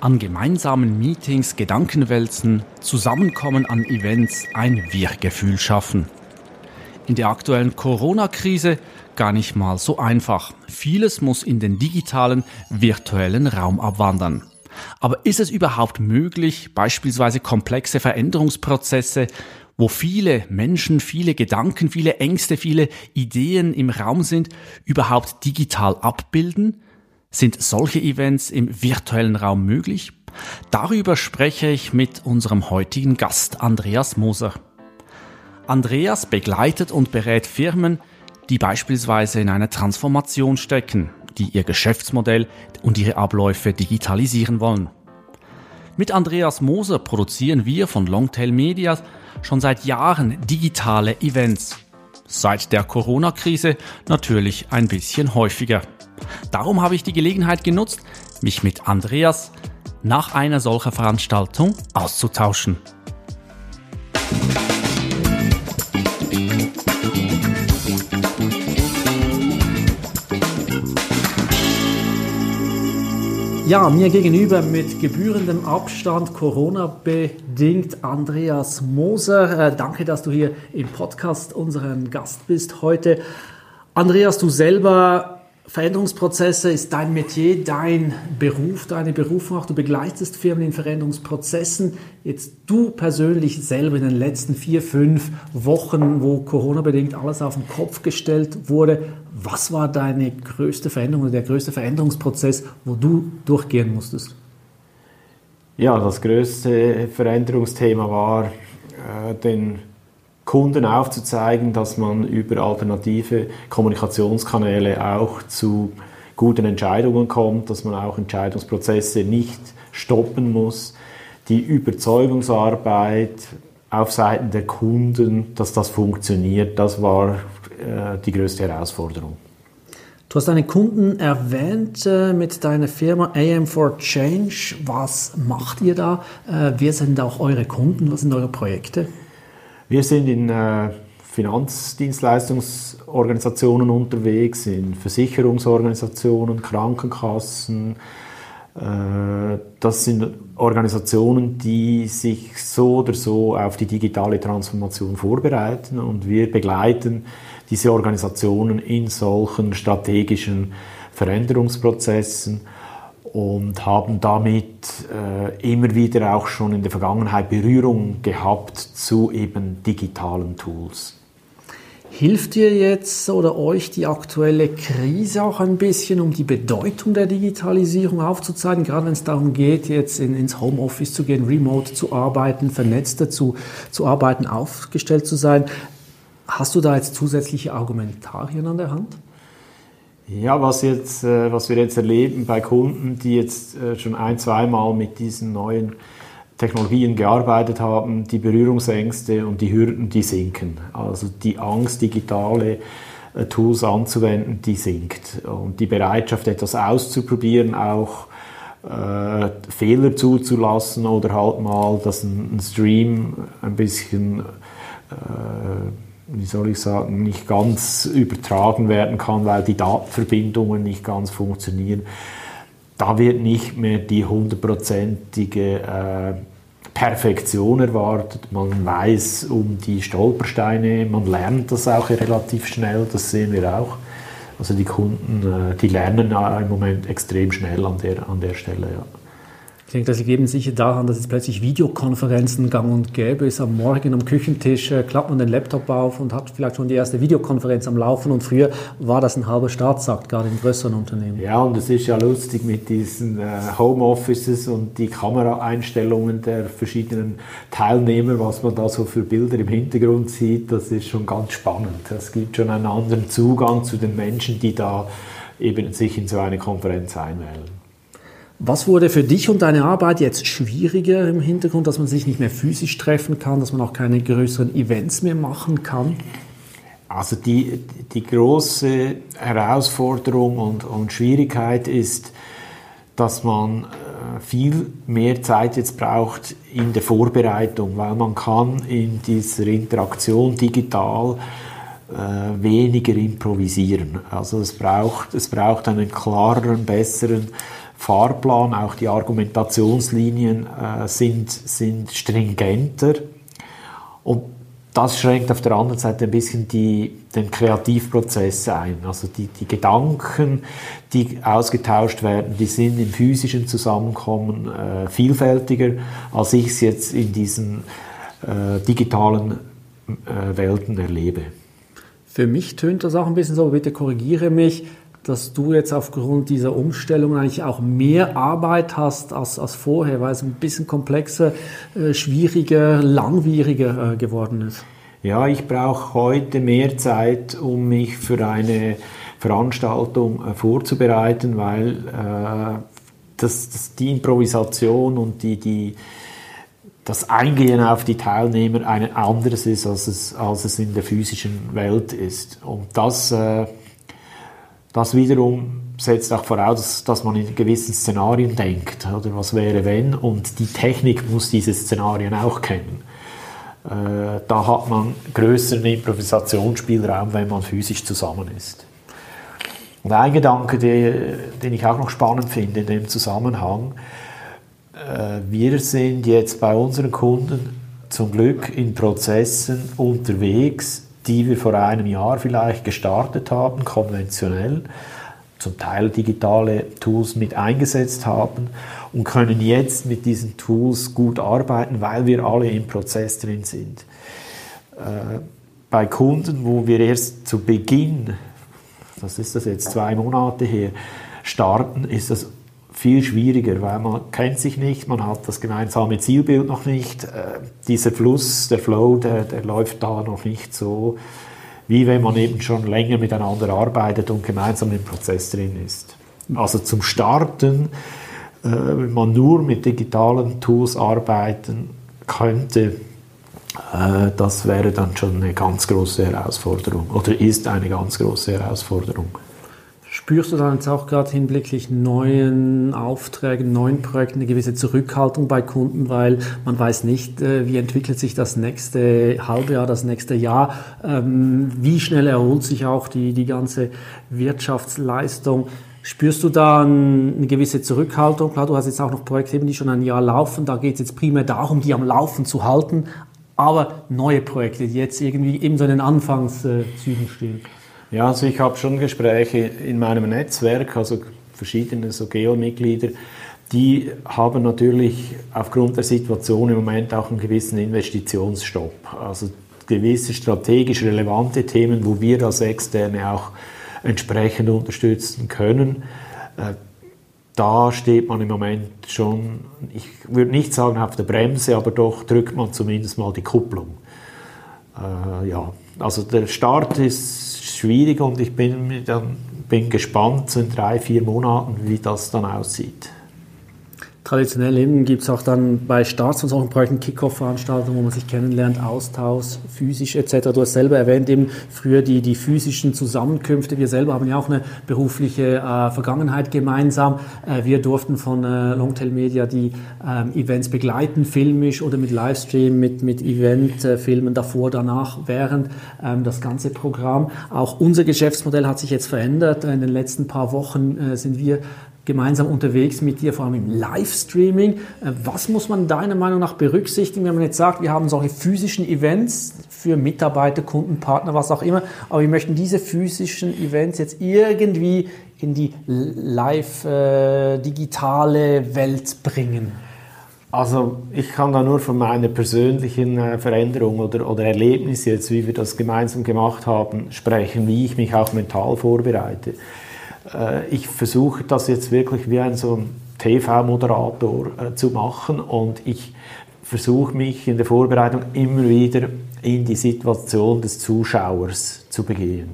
An gemeinsamen Meetings Gedankenwälzen, Zusammenkommen an Events, ein Wir-Gefühl schaffen. In der aktuellen Corona-Krise gar nicht mal so einfach. Vieles muss in den digitalen, virtuellen Raum abwandern. Aber ist es überhaupt möglich, beispielsweise komplexe Veränderungsprozesse, wo viele Menschen, viele Gedanken, viele Ängste, viele Ideen im Raum sind, überhaupt digital abbilden? Sind solche Events im virtuellen Raum möglich? Darüber spreche ich mit unserem heutigen Gast Andreas Moser. Andreas begleitet und berät Firmen, die beispielsweise in einer Transformation stecken, die ihr Geschäftsmodell und ihre Abläufe digitalisieren wollen. Mit Andreas Moser produzieren wir von Longtail Media schon seit Jahren digitale Events. Seit der Corona-Krise natürlich ein bisschen häufiger. Darum habe ich die Gelegenheit genutzt, mich mit Andreas nach einer solcher Veranstaltung auszutauschen. Ja, mir gegenüber mit gebührendem Abstand, Corona-bedingt, Andreas Moser. Äh, danke, dass du hier im Podcast unseren Gast bist heute. Andreas, du selber Veränderungsprozesse ist dein Metier, dein Beruf, deine Berufung auch. Du begleitest Firmen in Veränderungsprozessen. Jetzt du persönlich selber in den letzten vier, fünf Wochen, wo Corona-bedingt alles auf den Kopf gestellt wurde, was war deine größte Veränderung oder der größte Veränderungsprozess, wo du durchgehen musstest? Ja, das größte Veränderungsthema war, äh, den Kunden aufzuzeigen, dass man über alternative Kommunikationskanäle auch zu guten Entscheidungen kommt, dass man auch Entscheidungsprozesse nicht stoppen muss. Die Überzeugungsarbeit auf Seiten der Kunden, dass das funktioniert, das war äh, die größte Herausforderung. Du hast deine Kunden erwähnt äh, mit deiner Firma AM for Change. Was macht ihr da? Äh, wer sind auch eure Kunden? Was sind eure Projekte? Wir sind in äh, Finanzdienstleistungsorganisationen unterwegs, in Versicherungsorganisationen, Krankenkassen. Äh, das sind Organisationen, die sich so oder so auf die digitale Transformation vorbereiten und wir begleiten diese Organisationen in solchen strategischen Veränderungsprozessen und haben damit äh, immer wieder auch schon in der Vergangenheit Berührung gehabt zu eben digitalen Tools. Hilft dir jetzt oder euch die aktuelle Krise auch ein bisschen, um die Bedeutung der Digitalisierung aufzuzeigen, gerade wenn es darum geht, jetzt in, ins Homeoffice zu gehen, remote zu arbeiten, vernetzter zu, zu arbeiten, aufgestellt zu sein? Hast du da jetzt zusätzliche Argumentarien an der Hand? Ja, was, jetzt, äh, was wir jetzt erleben bei Kunden, die jetzt äh, schon ein, zweimal mit diesen neuen Technologien gearbeitet haben, die Berührungsängste und die Hürden, die sinken. Also die Angst, digitale äh, Tools anzuwenden, die sinkt. Und die Bereitschaft, etwas auszuprobieren, auch äh, Fehler zuzulassen oder halt mal, dass ein, ein Stream ein bisschen äh, wie soll ich sagen, nicht ganz übertragen werden kann, weil die Datenverbindungen nicht ganz funktionieren. Da wird nicht mehr die hundertprozentige äh, Perfektion erwartet. Man weiß um die Stolpersteine, man lernt das auch relativ schnell, das sehen wir auch. Also die Kunden, äh, die lernen im Moment extrem schnell an der, an der Stelle. Ja. Ich denke, das liegt eben sicher daran, dass jetzt plötzlich Videokonferenzen gang und gäbe ist. Am Morgen am Küchentisch äh, klappt man den Laptop auf und hat vielleicht schon die erste Videokonferenz am Laufen. Und früher war das ein halber Staatsakt, gerade in größeren Unternehmen. Ja, und es ist ja lustig mit diesen äh, Homeoffices und die Kameraeinstellungen der verschiedenen Teilnehmer, was man da so für Bilder im Hintergrund sieht. Das ist schon ganz spannend. Es gibt schon einen anderen Zugang zu den Menschen, die da eben sich in so eine Konferenz einwählen. Was wurde für dich und deine Arbeit jetzt schwieriger im Hintergrund, dass man sich nicht mehr physisch treffen kann, dass man auch keine größeren Events mehr machen kann? Also die, die große Herausforderung und, und Schwierigkeit ist, dass man äh, viel mehr Zeit jetzt braucht in der Vorbereitung, weil man kann in dieser Interaktion digital äh, weniger improvisieren. Also es braucht, es braucht einen klareren, besseren Fahrplan, auch die Argumentationslinien äh, sind, sind stringenter. Und das schränkt auf der anderen Seite ein bisschen die, den Kreativprozess ein. Also die, die Gedanken, die ausgetauscht werden, die sind im physischen Zusammenkommen äh, vielfältiger, als ich es jetzt in diesen äh, digitalen äh, Welten erlebe. Für mich tönt das auch ein bisschen so, bitte korrigiere mich, dass du jetzt aufgrund dieser Umstellung eigentlich auch mehr Arbeit hast als, als vorher, weil es ein bisschen komplexer, äh, schwieriger, langwieriger äh, geworden ist. Ja, ich brauche heute mehr Zeit, um mich für eine Veranstaltung äh, vorzubereiten, weil das, das, die Improvisation und die, die, das Eingehen auf die Teilnehmer ein anderes ist, als es, als es in der physischen Welt ist. Und das das wiederum setzt auch voraus, dass man in gewissen Szenarien denkt, oder was wäre wenn, und die Technik muss diese Szenarien auch kennen. Äh, da hat man größeren Improvisationsspielraum, wenn man physisch zusammen ist. Und ein Gedanke, den ich auch noch spannend finde in dem Zusammenhang, äh, wir sind jetzt bei unseren Kunden zum Glück in Prozessen unterwegs, die wir vor einem Jahr vielleicht gestartet haben, konventionell, zum Teil digitale Tools mit eingesetzt haben und können jetzt mit diesen Tools gut arbeiten, weil wir alle im Prozess drin sind. Äh, bei Kunden, wo wir erst zu Beginn, das ist das jetzt zwei Monate her, starten, ist das viel schwieriger, weil man kennt sich nicht, man hat das gemeinsame Zielbild noch nicht. Äh, dieser Fluss, der Flow, der, der läuft da noch nicht so, wie wenn man eben schon länger miteinander arbeitet und gemeinsam im Prozess drin ist. Also zum Starten, äh, wenn man nur mit digitalen Tools arbeiten könnte, äh, das wäre dann schon eine ganz große Herausforderung oder ist eine ganz große Herausforderung. Spürst du dann jetzt auch gerade hinblicklich neuen Aufträgen, neuen Projekten eine gewisse Zurückhaltung bei Kunden, weil man weiß nicht, äh, wie entwickelt sich das nächste halbe Jahr, das nächste Jahr, ähm, wie schnell erholt sich auch die, die ganze Wirtschaftsleistung. Spürst du da eine gewisse Zurückhaltung? Klar, du hast jetzt auch noch Projekte, die schon ein Jahr laufen. Da geht es jetzt primär darum, die am Laufen zu halten. Aber neue Projekte, die jetzt irgendwie eben so in den Anfangszügen stehen. Ja, also ich habe schon Gespräche in meinem Netzwerk, also verschiedene so Geo-Mitglieder, die haben natürlich aufgrund der Situation im Moment auch einen gewissen Investitionsstopp. Also gewisse strategisch relevante Themen, wo wir als Externe auch entsprechend unterstützen können. Äh, da steht man im Moment schon, ich würde nicht sagen auf der Bremse, aber doch drückt man zumindest mal die Kupplung. Äh, ja, also der Start ist schwierig und ich bin, bin gespannt in drei, vier Monaten, wie das dann aussieht. Traditionell eben gibt es auch dann bei Starts von solchen Projekten Kickoff-Veranstaltungen, wo man sich kennenlernt, Austausch, physisch etc. Du hast selber erwähnt, eben früher die, die physischen Zusammenkünfte. Wir selber haben ja auch eine berufliche äh, Vergangenheit gemeinsam. Äh, wir durften von äh, Longtail Media die ähm, Events begleiten, filmisch oder mit Livestream, mit, mit Eventfilmen davor, danach, während ähm, das ganze Programm. Auch unser Geschäftsmodell hat sich jetzt verändert. In den letzten paar Wochen äh, sind wir gemeinsam unterwegs mit dir, vor allem im Livestreaming. Äh, was muss man deiner Meinung nach berücksichtigen, wenn man jetzt sagt, wir haben solche physischen Events für Mitarbeiter, Kunden, Partner, was auch immer, aber wir möchten diese physischen Events jetzt irgendwie in die live äh, Welt bringen? Also ich kann da nur von meiner persönlichen äh, Veränderung oder, oder Erlebnis jetzt, wie wir das gemeinsam gemacht haben, sprechen, wie ich mich auch mental vorbereite. Äh, ich versuche das jetzt wirklich wie ein so TV-Moderator äh, zu machen und ich versuche mich in der Vorbereitung immer wieder in die Situation des Zuschauers zu begehen.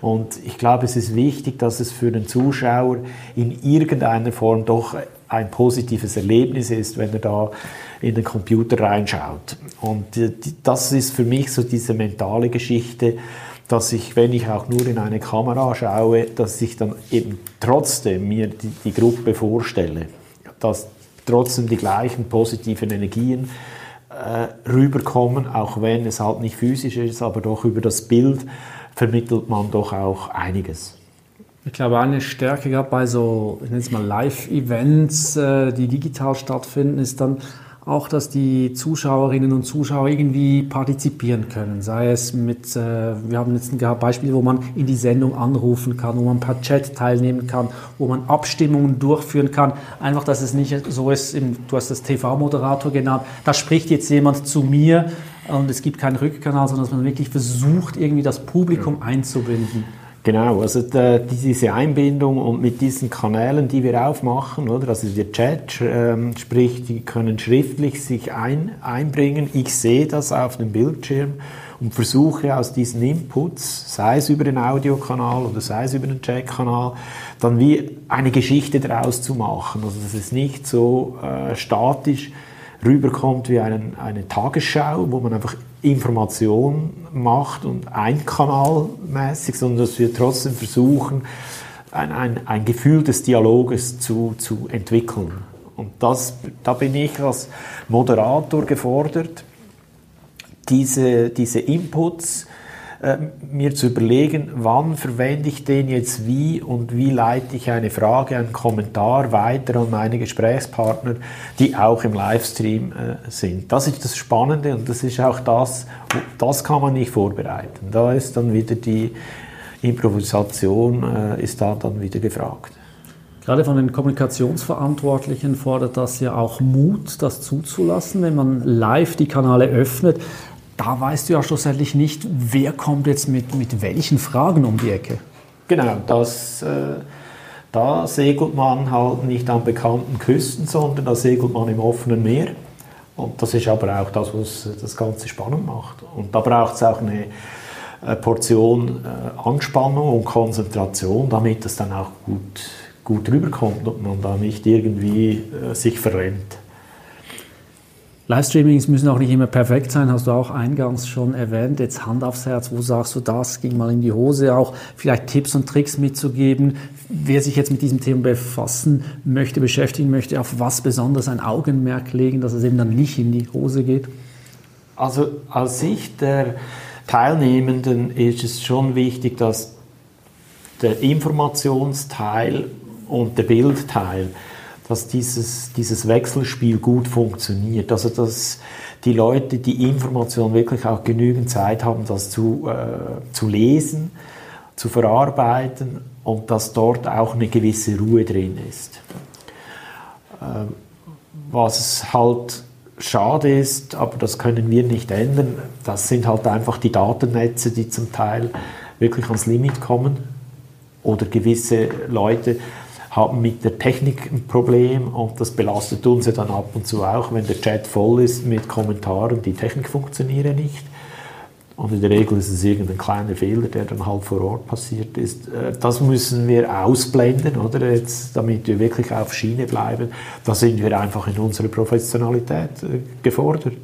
Und ich glaube, es ist wichtig, dass es für den Zuschauer in irgendeiner Form doch ein positives Erlebnis ist, wenn er da in den Computer reinschaut. Und das ist für mich so diese mentale Geschichte, dass ich, wenn ich auch nur in eine Kamera schaue, dass ich dann eben trotzdem mir die, die Gruppe vorstelle, dass trotzdem die gleichen positiven Energien äh, rüberkommen, auch wenn es halt nicht physisch ist, aber doch über das Bild vermittelt man doch auch einiges. Ich glaube, eine Stärke gerade bei so, ich nenne es mal Live-Events, äh, die digital stattfinden, ist dann auch, dass die Zuschauerinnen und Zuschauer irgendwie partizipieren können. Sei es mit, äh, wir haben jetzt ein Beispiel, wo man in die Sendung anrufen kann, wo man per Chat teilnehmen kann, wo man Abstimmungen durchführen kann. Einfach, dass es nicht so ist, im, du hast das TV-Moderator genannt, da spricht jetzt jemand zu mir und es gibt keinen Rückkanal, sondern dass man wirklich versucht, irgendwie das Publikum einzubinden. Genau, also der, diese Einbindung und mit diesen Kanälen, die wir aufmachen, oder? Also der Chat, ähm, sprich, die können schriftlich sich ein, einbringen. Ich sehe das auf dem Bildschirm und versuche aus diesen Inputs, sei es über den Audiokanal oder sei es über den Chatkanal, dann wie eine Geschichte daraus zu machen. Also dass es nicht so äh, statisch rüberkommt wie einen, eine Tagesschau, wo man einfach Information macht und einkanalmäßig, sondern dass wir trotzdem versuchen, ein, ein, ein Gefühl des Dialoges zu, zu entwickeln. Und das, da bin ich als Moderator gefordert, diese, diese Inputs mir zu überlegen, wann verwende ich den jetzt wie und wie leite ich eine Frage, einen Kommentar weiter an meine Gesprächspartner, die auch im Livestream äh, sind. Das ist das Spannende und das ist auch das, das kann man nicht vorbereiten. Da ist dann wieder die Improvisation, äh, ist da dann wieder gefragt. Gerade von den Kommunikationsverantwortlichen fordert das ja auch Mut, das zuzulassen, wenn man live die Kanäle öffnet da weißt du ja schlussendlich nicht, wer kommt jetzt mit, mit welchen Fragen um die Ecke. Genau, das, äh, da segelt man halt nicht an bekannten Küsten, sondern da segelt man im offenen Meer. Und das ist aber auch das, was das Ganze spannend macht. Und da braucht es auch eine, eine Portion äh, Anspannung und Konzentration, damit es dann auch gut, gut rüberkommt und man da nicht irgendwie äh, sich verrennt. Livestreamings müssen auch nicht immer perfekt sein, hast du auch eingangs schon erwähnt. Jetzt Hand aufs Herz, wo sagst du das? Ging mal in die Hose. Auch vielleicht Tipps und Tricks mitzugeben. Wer sich jetzt mit diesem Thema befassen möchte, beschäftigen möchte, auf was besonders ein Augenmerk legen, dass es eben dann nicht in die Hose geht? Also aus Sicht der Teilnehmenden ist es schon wichtig, dass der Informationsteil und der Bildteil dass dieses, dieses Wechselspiel gut funktioniert. Also dass die Leute die Information wirklich auch genügend Zeit haben, das zu, äh, zu lesen, zu verarbeiten und dass dort auch eine gewisse Ruhe drin ist. Äh, was halt schade ist, aber das können wir nicht ändern, das sind halt einfach die Datennetze, die zum Teil wirklich ans Limit kommen oder gewisse Leute haben mit der Technik ein Problem und das belastet uns ja dann ab und zu auch, wenn der Chat voll ist mit Kommentaren, die Technik funktioniert nicht. Und in der Regel ist es irgendein kleiner Fehler, der dann halt vor Ort passiert ist. Äh, das müssen wir ausblenden, oder? Jetzt, damit wir wirklich auf Schiene bleiben. Da sind wir einfach in unserer Professionalität äh, gefordert.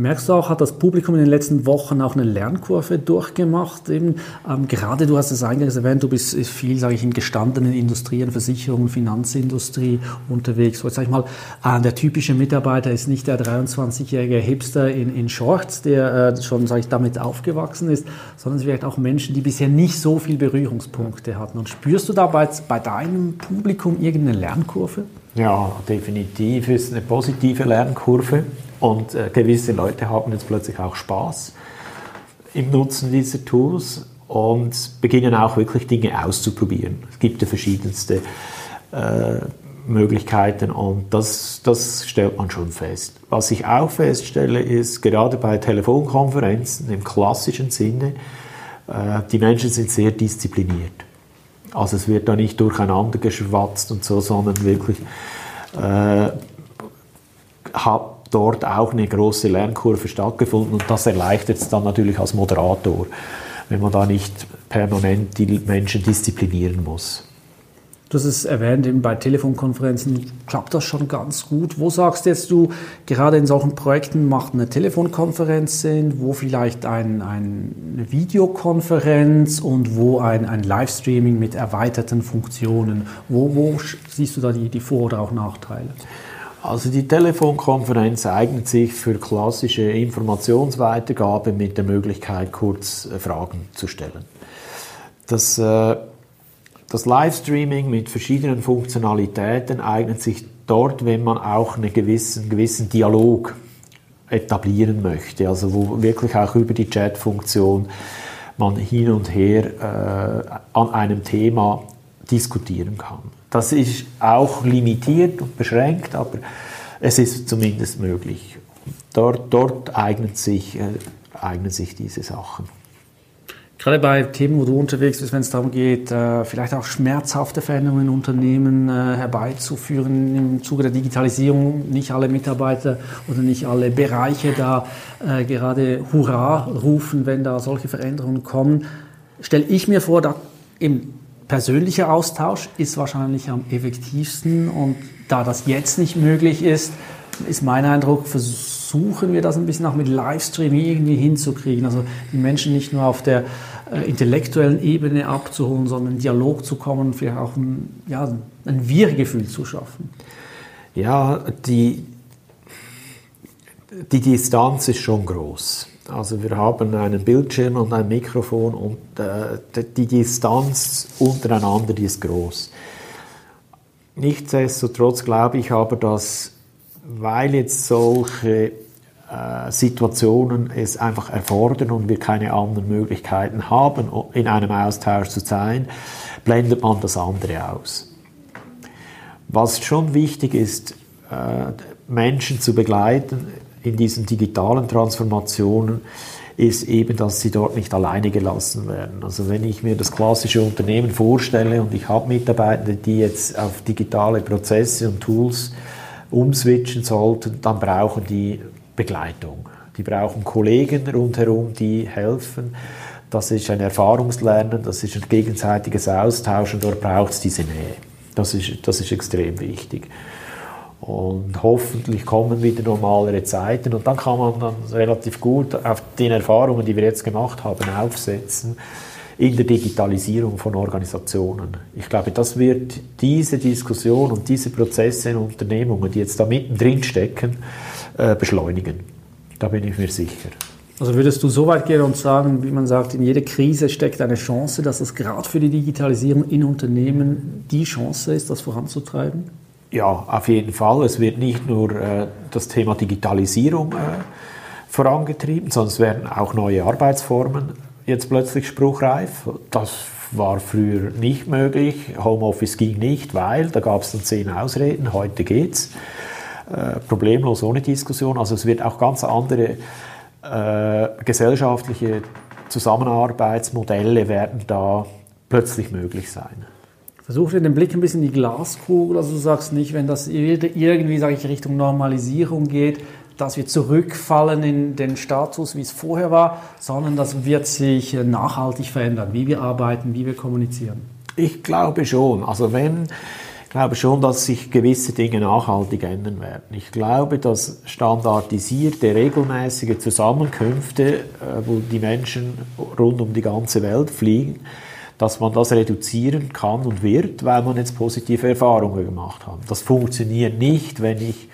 Merkst du auch, hat das Publikum in den letzten Wochen auch eine Lernkurve durchgemacht? Eben, ähm, gerade du hast es eingangs erwähnt, du bist viel, sage ich, in gestandenen Industrien, Versicherungen, Finanzindustrie unterwegs. So, sag ich mal, äh, der typische Mitarbeiter ist nicht der 23-jährige Hipster in, in Shorts, der äh, schon, sage ich, damit aufgewachsen ist, sondern es vielleicht auch Menschen, die bisher nicht so viel Berührungspunkte hatten. Und spürst du dabei bei deinem Publikum irgendeine Lernkurve? Ja, definitiv ist eine positive Lernkurve. Und äh, gewisse Leute haben jetzt plötzlich auch Spaß im Nutzen dieser Tools und beginnen auch wirklich Dinge auszuprobieren. Es gibt ja verschiedenste äh, Möglichkeiten und das, das stellt man schon fest. Was ich auch feststelle, ist gerade bei Telefonkonferenzen im klassischen Sinne, äh, die Menschen sind sehr diszipliniert. Also es wird da nicht durcheinander geschwatzt und so, sondern wirklich äh, hat dort auch eine große Lernkurve stattgefunden und das erleichtert es dann natürlich als Moderator, wenn man da nicht permanent die Menschen disziplinieren muss. Du hast es erwähnt, eben bei Telefonkonferenzen klappt das schon ganz gut. Wo sagst jetzt du, gerade in solchen Projekten macht eine Telefonkonferenz Sinn, wo vielleicht ein, ein, eine Videokonferenz und wo ein, ein Livestreaming mit erweiterten Funktionen? Wo, wo siehst du da die, die Vor- oder auch Nachteile? Also die Telefonkonferenz eignet sich für klassische Informationsweitergabe mit der Möglichkeit, kurz äh, Fragen zu stellen. Das, äh, das Livestreaming mit verschiedenen Funktionalitäten eignet sich dort, wenn man auch einen gewissen, gewissen Dialog etablieren möchte, also wo wirklich auch über die Chat-Funktion man hin und her äh, an einem Thema diskutieren kann. Das ist auch limitiert und beschränkt, aber es ist zumindest möglich. Dort, dort eignen, sich, äh, eignen sich diese Sachen. Gerade bei Themen, wo du unterwegs bist, wenn es darum geht, äh, vielleicht auch schmerzhafte Veränderungen in Unternehmen äh, herbeizuführen im Zuge der Digitalisierung, nicht alle Mitarbeiter oder nicht alle Bereiche da äh, gerade Hurra rufen, wenn da solche Veränderungen kommen, stelle ich mir vor, da im persönlicher Austausch ist wahrscheinlich am effektivsten und da das jetzt nicht möglich ist, ist mein Eindruck, versuchen wir das ein bisschen auch mit Livestreaming irgendwie hinzukriegen. Also die Menschen nicht nur auf der äh, intellektuellen Ebene abzuholen, sondern in Dialog zu kommen, vielleicht auch ein, ja, ein Wir-Gefühl zu schaffen. Ja, die, die Distanz ist schon groß. Also wir haben einen Bildschirm und ein Mikrofon und äh, die Distanz untereinander die ist groß. Nichtsdestotrotz glaube ich aber, dass weil jetzt solche äh, Situationen es einfach erfordern und wir keine anderen Möglichkeiten haben, in einem Austausch zu sein, blendet man das andere aus. Was schon wichtig ist, äh, Menschen zu begleiten in diesen digitalen Transformationen, ist eben, dass sie dort nicht alleine gelassen werden. Also wenn ich mir das klassische Unternehmen vorstelle und ich habe Mitarbeitende, die jetzt auf digitale Prozesse und Tools umswitchen sollten, dann brauchen die Begleitung. Die brauchen Kollegen rundherum, die helfen. Das ist ein Erfahrungslernen, das ist ein gegenseitiges Austauschen, dort braucht es diese Nähe. Das ist, das ist extrem wichtig. Und hoffentlich kommen wieder normalere Zeiten und dann kann man dann relativ gut auf den Erfahrungen, die wir jetzt gemacht haben, aufsetzen in der Digitalisierung von Organisationen. Ich glaube, das wird diese Diskussion und diese Prozesse in Unternehmungen, die jetzt da mittendrin stecken, äh, beschleunigen. Da bin ich mir sicher. Also würdest du so weit gehen und sagen, wie man sagt, in jeder Krise steckt eine Chance, dass es gerade für die Digitalisierung in Unternehmen die Chance ist, das voranzutreiben? Ja, auf jeden Fall. Es wird nicht nur äh, das Thema Digitalisierung äh, vorangetrieben, sondern es werden auch neue Arbeitsformen jetzt plötzlich spruchreif. Das war früher nicht möglich. Homeoffice ging nicht, weil da gab es dann zehn Ausreden. Heute geht's äh, problemlos ohne Diskussion. Also es wird auch ganz andere äh, gesellschaftliche Zusammenarbeitsmodelle werden da plötzlich möglich sein. Versuche den Blick ein bisschen in die Glaskugel. Also du sagst nicht, wenn das irgendwie, sage ich, Richtung Normalisierung geht, dass wir zurückfallen in den Status, wie es vorher war, sondern das wird sich nachhaltig verändern, wie wir arbeiten, wie wir kommunizieren. Ich glaube schon. Also wenn ich glaube schon, dass sich gewisse Dinge nachhaltig ändern werden. Ich glaube, dass standardisierte, regelmäßige Zusammenkünfte, äh, wo die Menschen rund um die ganze Welt fliegen, dass man das reduzieren kann und wird, weil man jetzt positive Erfahrungen gemacht hat. Das funktioniert nicht, wenn ich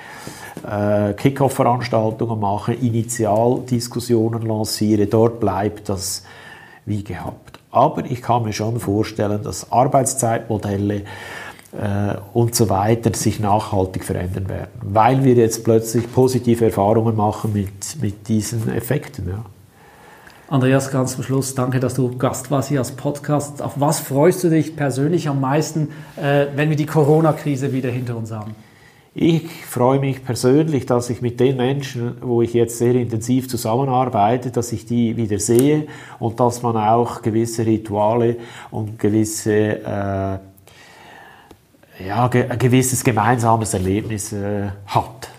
äh, Kickoff-Veranstaltungen mache, Initialdiskussionen lanciere, dort bleibt das wie gehabt. Aber ich kann mir schon vorstellen, dass Arbeitszeitmodelle äh, und so weiter sich nachhaltig verändern werden, weil wir jetzt plötzlich positive Erfahrungen machen mit, mit diesen Effekten. Ja. Andreas, ganz zum Schluss, danke, dass du Gast warst hier als Podcast. Auf was freust du dich persönlich am meisten, äh, wenn wir die Corona-Krise wieder hinter uns haben? Ich freue mich persönlich, dass ich mit den Menschen, wo ich jetzt sehr intensiv zusammenarbeite, dass ich die wieder sehe und dass man auch gewisse Rituale und gewisse äh, ja, ge ein gewisses gemeinsames Erlebnis äh, hat.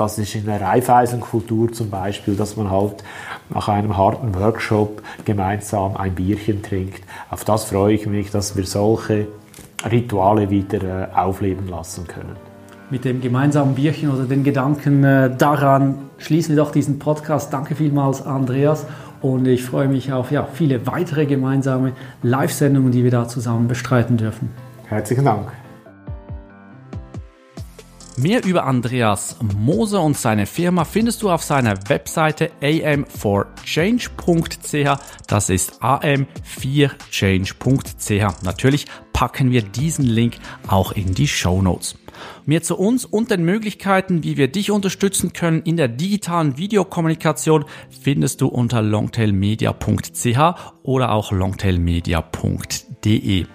Das ist in der Reifeisenkultur zum Beispiel, dass man halt nach einem harten Workshop gemeinsam ein Bierchen trinkt. Auf das freue ich mich, dass wir solche Rituale wieder äh, aufleben lassen können. Mit dem gemeinsamen Bierchen oder den Gedanken äh, daran schließen wir doch diesen Podcast. Danke vielmals, Andreas. Und ich freue mich auf ja, viele weitere gemeinsame Live-Sendungen, die wir da zusammen bestreiten dürfen. Herzlichen Dank. Mehr über Andreas Moser und seine Firma findest du auf seiner Webseite am4change.ch. Das ist am4change.ch. Natürlich packen wir diesen Link auch in die Show Notes. Mehr zu uns und den Möglichkeiten, wie wir dich unterstützen können in der digitalen Videokommunikation, findest du unter longtailmedia.ch oder auch longtailmedia.de.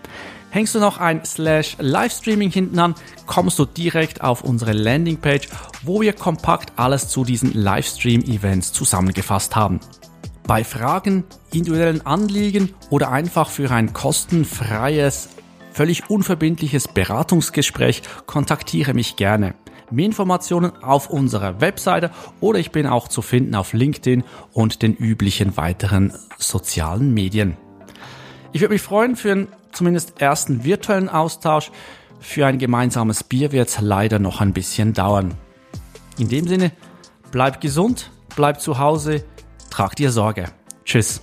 Hängst du noch ein Slash Livestreaming hinten an, kommst du direkt auf unsere Landingpage, wo wir kompakt alles zu diesen Livestream-Events zusammengefasst haben. Bei Fragen, individuellen Anliegen oder einfach für ein kostenfreies, völlig unverbindliches Beratungsgespräch kontaktiere mich gerne. Mehr Informationen auf unserer Webseite oder ich bin auch zu finden auf LinkedIn und den üblichen weiteren sozialen Medien. Ich würde mich freuen für einen zumindest ersten virtuellen Austausch. Für ein gemeinsames Bier wird es leider noch ein bisschen dauern. In dem Sinne, bleib gesund, bleib zu Hause, trag dir Sorge. Tschüss.